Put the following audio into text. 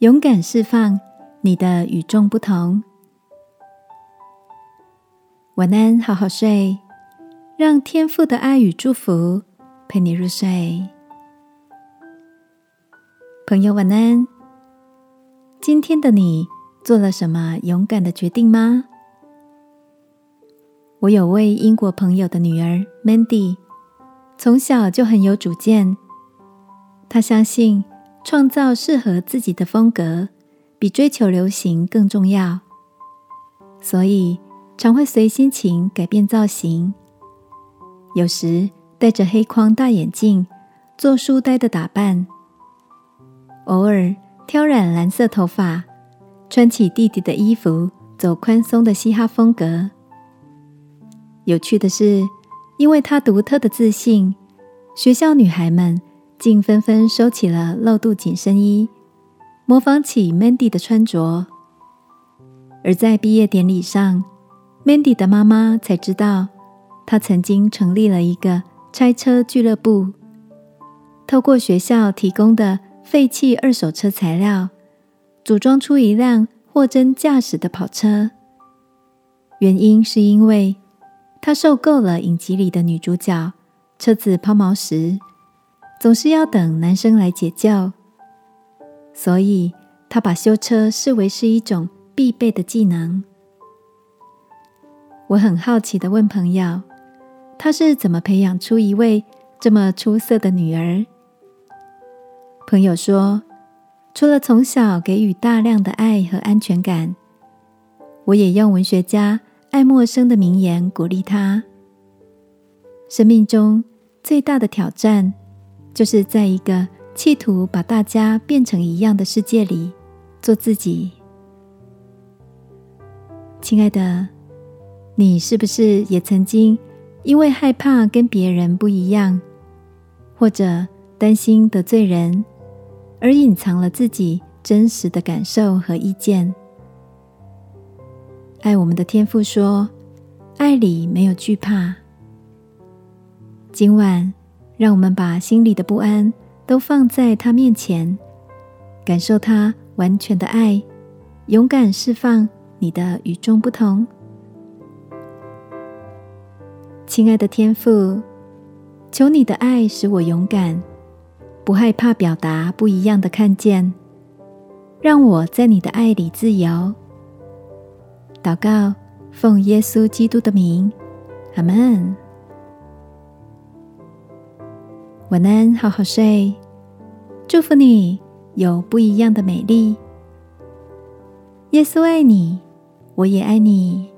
勇敢释放你的与众不同。晚安，好好睡，让天赋的爱与祝福陪你入睡。朋友，晚安。今天的你做了什么勇敢的决定吗？我有位英国朋友的女儿 Mandy，从小就很有主见。她相信。创造适合自己的风格，比追求流行更重要。所以常会随心情改变造型，有时戴着黑框大眼镜做书呆的打扮，偶尔挑染蓝色头发，穿起弟弟的衣服走宽松的嘻哈风格。有趣的是，因为他独特的自信，学校女孩们。竟纷纷收起了露肚紧身衣，模仿起 Mandy 的穿着。而在毕业典礼上，Mandy 的妈妈才知道，她曾经成立了一个拆车俱乐部，透过学校提供的废弃二手车材料，组装出一辆货真价实的跑车。原因是因为她受够了影集里的女主角车子抛锚时。总是要等男生来解救，所以他把修车视为是一种必备的技能。我很好奇的问朋友，他是怎么培养出一位这么出色的女儿？朋友说，除了从小给予大量的爱和安全感，我也用文学家爱默生的名言鼓励他：生命中最大的挑战。就是在一个企图把大家变成一样的世界里做自己。亲爱的，你是不是也曾经因为害怕跟别人不一样，或者担心得罪人，而隐藏了自己真实的感受和意见？爱我们的天父说：“爱里没有惧怕。”今晚。让我们把心里的不安都放在他面前，感受他完全的爱，勇敢释放你的与众不同。亲爱的天父，求你的爱使我勇敢，不害怕表达不一样的看见，让我在你的爱里自由。祷告，奉耶稣基督的名，阿门。晚安，好好睡。祝福你有不一样的美丽。耶稣爱你，我也爱你。